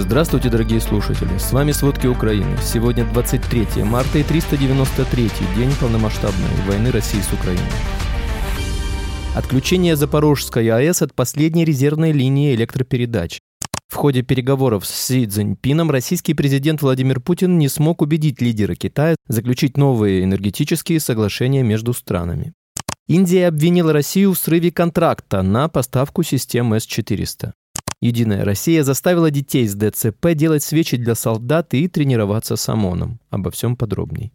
Здравствуйте, дорогие слушатели! С вами «Сводки Украины». Сегодня 23 марта и 393 день полномасштабной войны России с Украиной. Отключение Запорожской АЭС от последней резервной линии электропередач. В ходе переговоров с Си Цзиньпином российский президент Владимир Путин не смог убедить лидера Китая заключить новые энергетические соглашения между странами. Индия обвинила Россию в срыве контракта на поставку систем С-400. Единая Россия заставила детей с ДЦП делать свечи для солдат и тренироваться с ОМОНом. Обо всем подробней.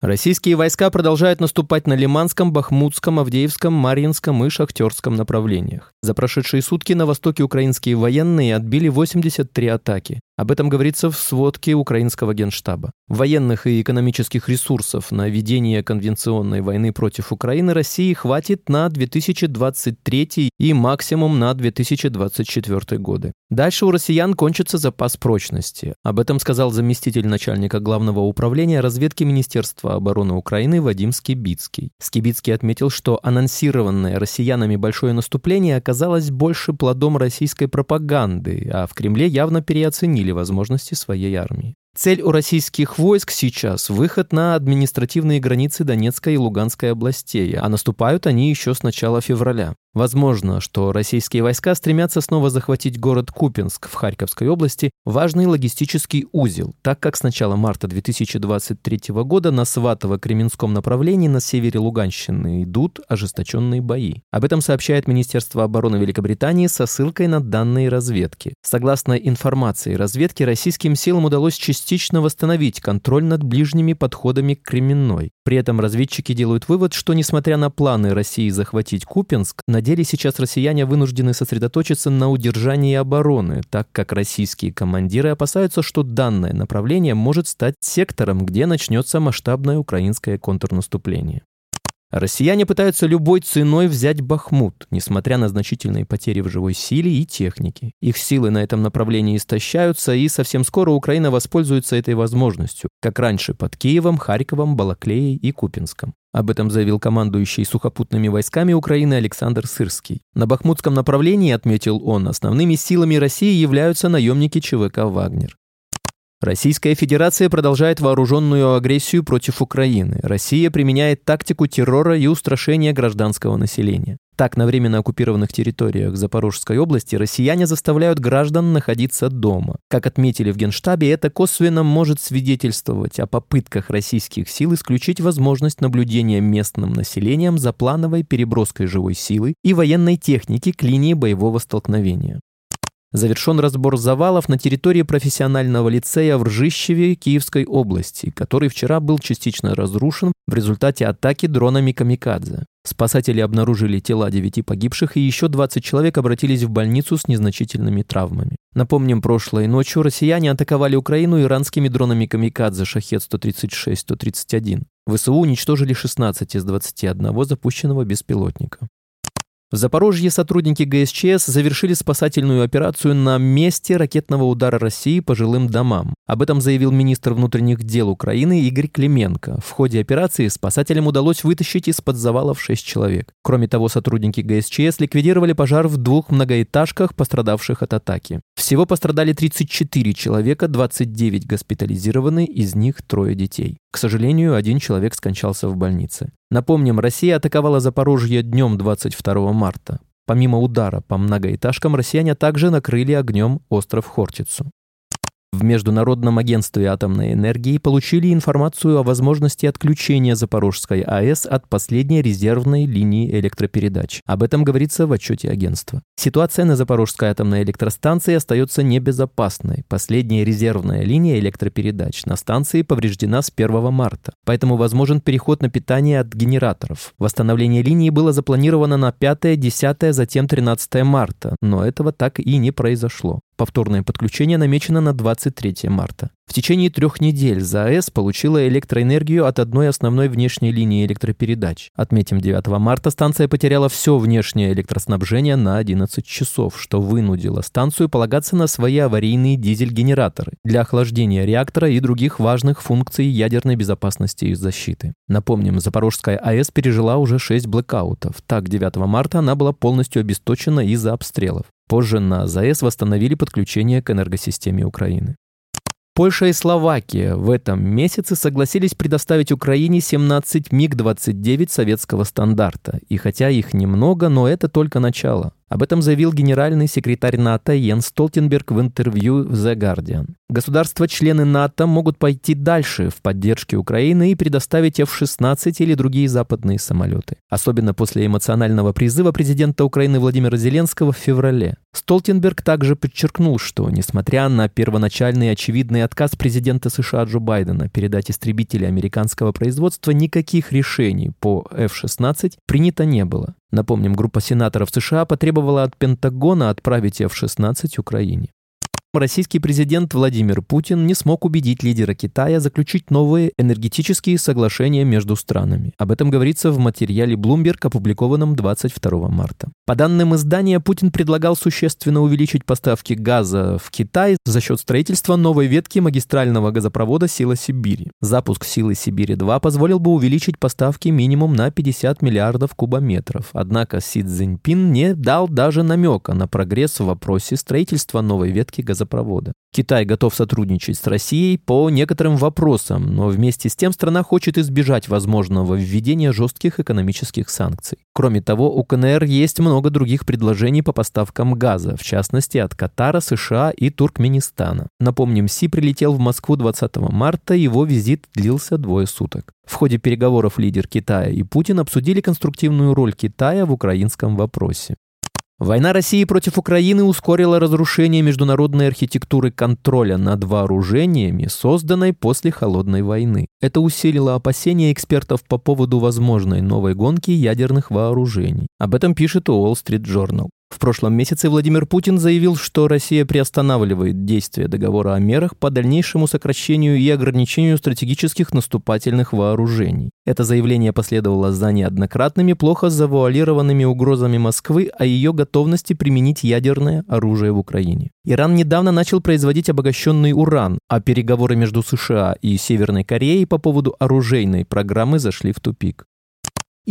Российские войска продолжают наступать на Лиманском, Бахмутском, Авдеевском, Марьинском и Шахтерском направлениях. За прошедшие сутки на востоке украинские военные отбили 83 атаки. Об этом говорится в сводке украинского генштаба. Военных и экономических ресурсов на ведение конвенционной войны против Украины России хватит на 2023 и максимум на 2024 годы. Дальше у россиян кончится запас прочности. Об этом сказал заместитель начальника главного управления разведки Министерства обороны Украины Вадим Скибицкий. Скибицкий отметил, что анонсированное россиянами большое наступление оказалось больше плодом российской пропаганды, а в Кремле явно переоценили возможности своей армии. Цель у российских войск сейчас – выход на административные границы Донецкой и Луганской областей, а наступают они еще с начала февраля. Возможно, что российские войска стремятся снова захватить город Купинск в Харьковской области, важный логистический узел, так как с начала марта 2023 года на Сватово-Кременском направлении на севере Луганщины идут ожесточенные бои. Об этом сообщает Министерство обороны Великобритании со ссылкой на данные разведки. Согласно информации разведки, российским силам удалось частично восстановить контроль над ближними подходами к Кременной. При этом разведчики делают вывод, что несмотря на планы России захватить Купинск, на деле сейчас россияне вынуждены сосредоточиться на удержании обороны, так как российские командиры опасаются, что данное направление может стать сектором, где начнется масштабное украинское контрнаступление. Россияне пытаются любой ценой взять Бахмут, несмотря на значительные потери в живой силе и технике. Их силы на этом направлении истощаются, и совсем скоро Украина воспользуется этой возможностью, как раньше под Киевом, Харьковом, Балаклеей и Купинском. Об этом заявил командующий сухопутными войсками Украины Александр Сырский. На Бахмутском направлении, отметил он, основными силами России являются наемники ЧВК «Вагнер». Российская Федерация продолжает вооруженную агрессию против Украины. Россия применяет тактику террора и устрашения гражданского населения. Так, на временно оккупированных территориях Запорожской области россияне заставляют граждан находиться дома. Как отметили в Генштабе, это косвенно может свидетельствовать о попытках российских сил исключить возможность наблюдения местным населением за плановой переброской живой силы и военной техники к линии боевого столкновения. Завершен разбор завалов на территории профессионального лицея в Ржищеве Киевской области, который вчера был частично разрушен в результате атаки дронами «Камикадзе». Спасатели обнаружили тела девяти погибших, и еще 20 человек обратились в больницу с незначительными травмами. Напомним, прошлой ночью россияне атаковали Украину иранскими дронами «Камикадзе» «Шахет-136», «131». ВСУ уничтожили 16 из 21 запущенного беспилотника. В Запорожье сотрудники ГСЧС завершили спасательную операцию на месте ракетного удара России по жилым домам. Об этом заявил министр внутренних дел Украины Игорь Клименко. В ходе операции спасателям удалось вытащить из-под завалов 6 человек. Кроме того, сотрудники ГСЧС ликвидировали пожар в двух многоэтажках, пострадавших от атаки. Всего пострадали 34 человека, 29 госпитализированы, из них трое детей. К сожалению, один человек скончался в больнице. Напомним, Россия атаковала Запорожье днем 22 марта. Помимо удара по многоэтажкам, россияне также накрыли огнем остров Хортицу. В Международном агентстве атомной энергии получили информацию о возможности отключения Запорожской АЭС от последней резервной линии электропередач. Об этом говорится в отчете агентства. Ситуация на Запорожской атомной электростанции остается небезопасной. Последняя резервная линия электропередач на станции повреждена с 1 марта, поэтому возможен переход на питание от генераторов. Восстановление линии было запланировано на 5, 10, затем 13 марта, но этого так и не произошло. Повторное подключение намечено на 23 марта. В течение трех недель ЗАЭС получила электроэнергию от одной основной внешней линии электропередач. Отметим, 9 марта станция потеряла все внешнее электроснабжение на 11 часов, что вынудило станцию полагаться на свои аварийные дизель-генераторы для охлаждения реактора и других важных функций ядерной безопасности и защиты. Напомним, Запорожская АЭС пережила уже 6 блэкаутов. Так, 9 марта она была полностью обесточена из-за обстрелов. Позже на ЗАЭС восстановили подключение к энергосистеме Украины. Польша и Словакия в этом месяце согласились предоставить Украине 17 МиГ-29 советского стандарта. И хотя их немного, но это только начало. Об этом заявил генеральный секретарь НАТО Йен Столтенберг в интервью в The Guardian. Государства-члены НАТО могут пойти дальше в поддержке Украины и предоставить F-16 или другие западные самолеты. Особенно после эмоционального призыва президента Украины Владимира Зеленского в феврале. Столтенберг также подчеркнул, что, несмотря на первоначальный очевидный отказ президента США Джо Байдена передать истребители американского производства, никаких решений по F-16 принято не было. Напомним, группа сенаторов США потребовала от Пентагона отправить F-16 Украине. Российский президент Владимир Путин не смог убедить лидера Китая заключить новые энергетические соглашения между странами. Об этом говорится в материале Bloomberg, опубликованном 22 марта. По данным издания, Путин предлагал существенно увеличить поставки газа в Китай за счет строительства новой ветки магистрального газопровода «Сила Сибири». Запуск «Силы Сибири-2» позволил бы увеличить поставки минимум на 50 миллиардов кубометров. Однако Си Цзиньпин не дал даже намека на прогресс в вопросе строительства новой ветки газопровода газопровода. Китай готов сотрудничать с Россией по некоторым вопросам, но вместе с тем страна хочет избежать возможного введения жестких экономических санкций. Кроме того, у КНР есть много других предложений по поставкам газа, в частности от Катара, США и Туркменистана. Напомним, Си прилетел в Москву 20 марта, его визит длился двое суток. В ходе переговоров лидер Китая и Путин обсудили конструктивную роль Китая в украинском вопросе. Война России против Украины ускорила разрушение международной архитектуры контроля над вооружениями, созданной после Холодной войны. Это усилило опасения экспертов по поводу возможной новой гонки ядерных вооружений. Об этом пишет Wall Street Journal. В прошлом месяце Владимир Путин заявил, что Россия приостанавливает действие договора о мерах по дальнейшему сокращению и ограничению стратегических наступательных вооружений. Это заявление последовало за неоднократными плохо завуалированными угрозами Москвы о ее готовности применить ядерное оружие в Украине. Иран недавно начал производить обогащенный уран, а переговоры между США и Северной Кореей по поводу оружейной программы зашли в тупик.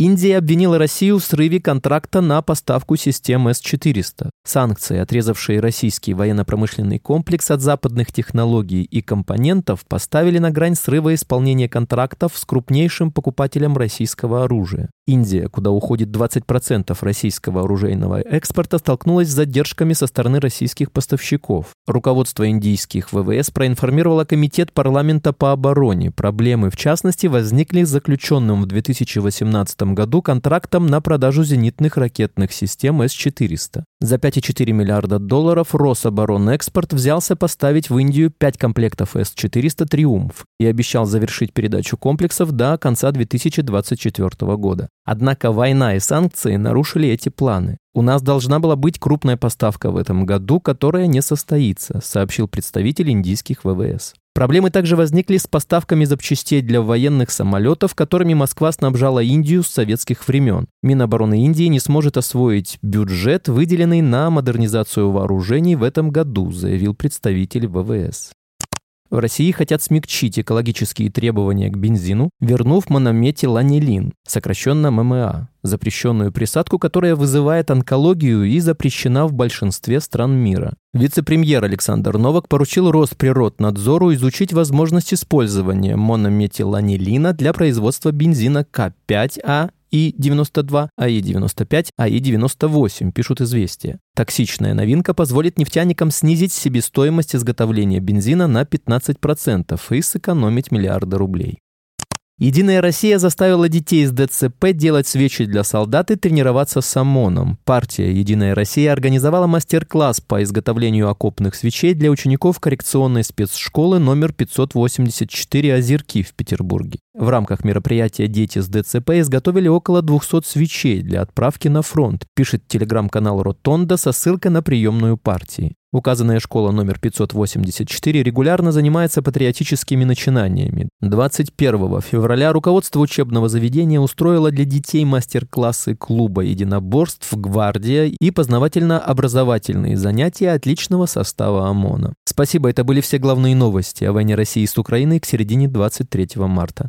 Индия обвинила Россию в срыве контракта на поставку систем С-400. Санкции, отрезавшие российский военно-промышленный комплекс от западных технологий и компонентов, поставили на грань срыва исполнения контрактов с крупнейшим покупателем российского оружия. Индия, куда уходит 20% российского оружейного экспорта, столкнулась с задержками со стороны российских поставщиков. Руководство индийских ВВС проинформировало Комитет парламента по обороне. Проблемы, в частности, возникли с заключенным в 2018 году контрактом на продажу зенитных ракетных систем С-400. За 5,4 миллиарда долларов Рособоронэкспорт взялся поставить в Индию 5 комплектов С-400 «Триумф» и обещал завершить передачу комплексов до конца 2024 года. Однако война и санкции нарушили эти планы. «У нас должна была быть крупная поставка в этом году, которая не состоится», сообщил представитель индийских ВВС. Проблемы также возникли с поставками запчастей для военных самолетов, которыми Москва снабжала Индию с советских времен. Минобороны Индии не сможет освоить бюджет, выделенный на модернизацию вооружений в этом году, заявил представитель ВВС. В России хотят смягчить экологические требования к бензину, вернув монометиланилин, сокращенно ММА, запрещенную присадку, которая вызывает онкологию и запрещена в большинстве стран мира. Вице-премьер Александр Новак поручил Росприроднадзору изучить возможность использования монометиланилина для производства бензина К5А и-92, АИ-95, АИ-98, пишут «Известия». Токсичная новинка позволит нефтяникам снизить себестоимость изготовления бензина на 15% и сэкономить миллиарды рублей. Единая Россия заставила детей из ДЦП делать свечи для солдат и тренироваться с ОМОНом. Партия «Единая Россия» организовала мастер-класс по изготовлению окопных свечей для учеников коррекционной спецшколы номер 584 «Озерки» в Петербурге. В рамках мероприятия «Дети с ДЦП» изготовили около 200 свечей для отправки на фронт, пишет телеграм-канал «Ротонда» со ссылкой на приемную партии. Указанная школа номер 584 регулярно занимается патриотическими начинаниями. 21 февраля руководство учебного заведения устроило для детей мастер-классы клуба единоборств «Гвардия» и познавательно-образовательные занятия отличного состава ОМОНа. Спасибо, это были все главные новости о войне России с Украиной к середине 23 марта.